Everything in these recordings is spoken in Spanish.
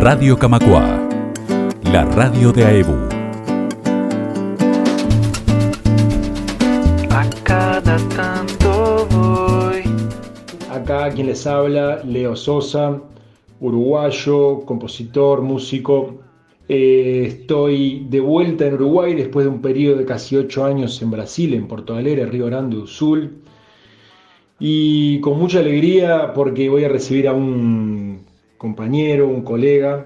Radio Camacua, la radio de AEBU. A cada tanto voy. Acá quien les habla, Leo Sosa, uruguayo, compositor, músico. Eh, estoy de vuelta en Uruguay después de un periodo de casi ocho años en Brasil, en Porto Alegre, Río Grande do Sul. Y con mucha alegría porque voy a recibir a un compañero, un colega,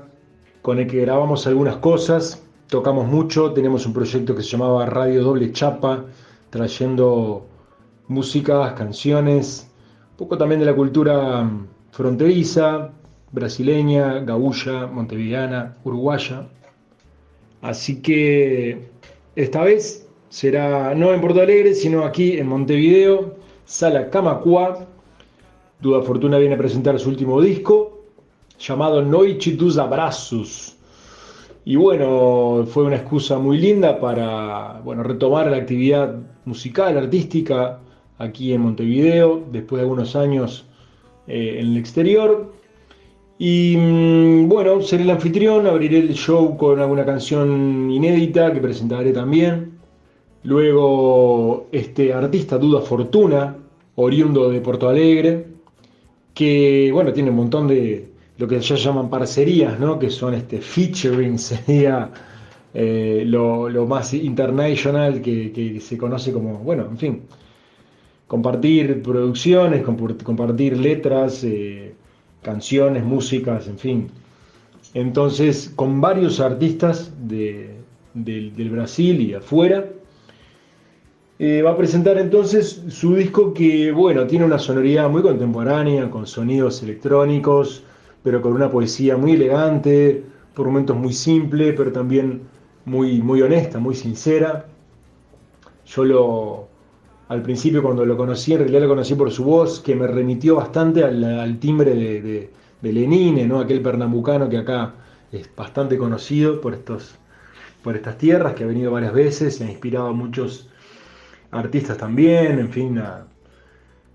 con el que grabamos algunas cosas, tocamos mucho, tenemos un proyecto que se llamaba Radio Doble Chapa, trayendo músicas, canciones, un poco también de la cultura fronteriza, brasileña, gaúcha, montevideana, uruguaya. Así que esta vez será no en Porto Alegre, sino aquí en Montevideo, Sala Camacua. Duda Fortuna viene a presentar su último disco, llamado Noite dos Abrazos. Y bueno, fue una excusa muy linda para bueno, retomar la actividad musical, artística, aquí en Montevideo, después de algunos años eh, en el exterior. Y mm, bueno, seré el anfitrión, abriré el show con alguna canción inédita que presentaré también. Luego, este artista Duda Fortuna, oriundo de Porto Alegre, que bueno, tiene un montón de, lo que ya llaman parcerías, ¿no? que son este featuring, sería eh, lo, más international que, se conoce como, bueno, en fin, compartir producciones, compartir letras, eh, canciones, músicas, en fin. Entonces, con varios artistas de, del Brasil y afuera, eh, va a presentar entonces su disco que, bueno, tiene una sonoridad muy contemporánea, con sonidos electrónicos, pero con una poesía muy elegante, por momentos muy simple, pero también muy, muy honesta, muy sincera. Yo lo, al principio cuando lo conocí, en realidad lo conocí por su voz, que me remitió bastante al, timbre de, Lenine, ¿no? aquel pernambucano que acá es bastante conocido por, estos, por estas tierras, que ha venido varias veces, y ha inspirado a muchos artistas también, en fin, a,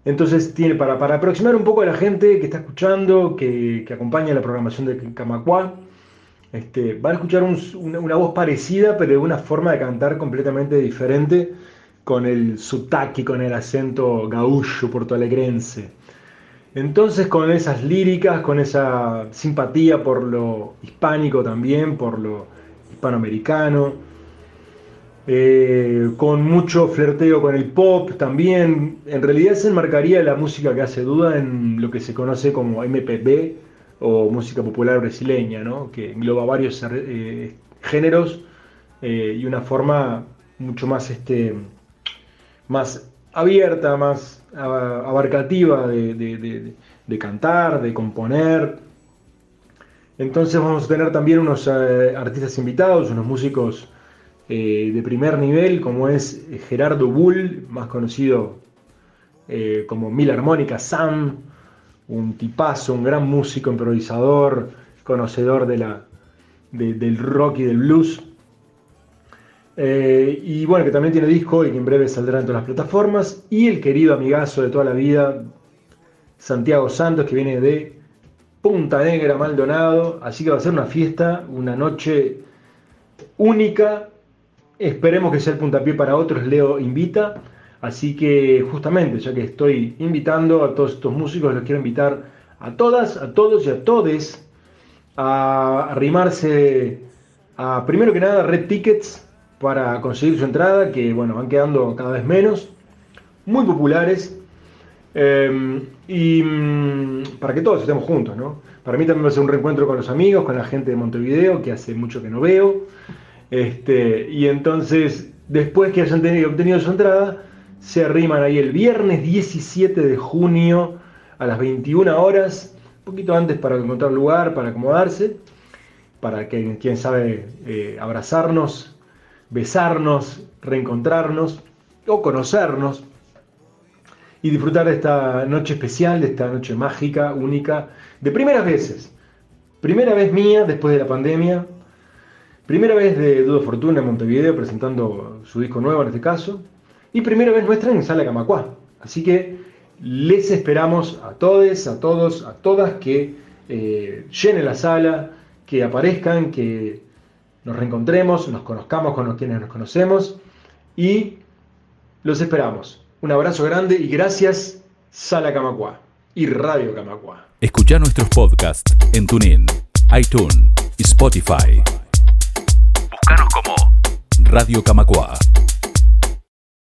entonces, tiene para, para aproximar un poco a la gente que está escuchando, que, que acompaña la programación de Camacua, este, van a escuchar una, una, voz parecida, pero de una forma de cantar completamente diferente, con el sutaki, con el acento gaúcho portoalegrense. Entonces, con esas líricas, con esa simpatía por lo hispánico también, por lo hispanoamericano, eh, con mucho flerteo con el pop también. En realidad se enmarcaría la música que hace duda en lo que se conoce como MPB o música popular brasileña, ¿no? que engloba varios eh, géneros eh, y una forma mucho más, este, más abierta, más abarcativa de, de, de cantar, de componer. Entonces vamos a tener también unos artistas invitados, unos músicos eh, de primer nivel, como es Gerardo Bull, más conocido eh, como Mil Armónica Sam, un tipazo, un gran músico, improvisador, conocedor de la, del rock y del blues. Eh, y bueno, que también tiene disco y que en breve saldrá en todas las plataformas. Y el querido amigazo de toda la vida, Santiago Santos, que viene de Punta Negra, Maldonado. Así que va a ser una fiesta, una noche única Esperemos que sea el puntapié para otros, Leo invita. Así que justamente, ya que estoy invitando a todos estos músicos, los quiero invitar a todas, a todos y a todes a arrimarse a, primero que nada, Red Tickets para conseguir su entrada, que bueno, van quedando cada vez menos, muy populares, eh, y mm, para que todos estemos juntos, ¿no? Para mí también va a ser un reencuentro con los amigos, con la gente de Montevideo, que hace mucho que no veo. Este, y entonces, después que hayan tenido, obtenido su entrada, se arriman ahí el viernes 17 de junio a las 21 horas, un poquito antes para encontrar lugar, para acomodarse, para que quien sabe eh, abrazarnos, besarnos, reencontrarnos o conocernos y disfrutar de esta noche especial, de esta noche mágica, única, de primeras veces. Primera vez mía después de la pandemia, Primera vez de Dudo Fortuna en Montevideo presentando su disco nuevo en este caso. Y primera vez nuestra en Sala Camacuá. Así que les esperamos a todos, a todos, a todas que eh, llenen la sala, que aparezcan, que nos reencontremos, nos conozcamos con los quienes nos conocemos y los esperamos. Un abrazo grande y gracias Sala Camacua y Radio Camacua. Escucha nuestros podcasts en TuneIn, iTunes y Spotify. Búscanos como Radio Camacua.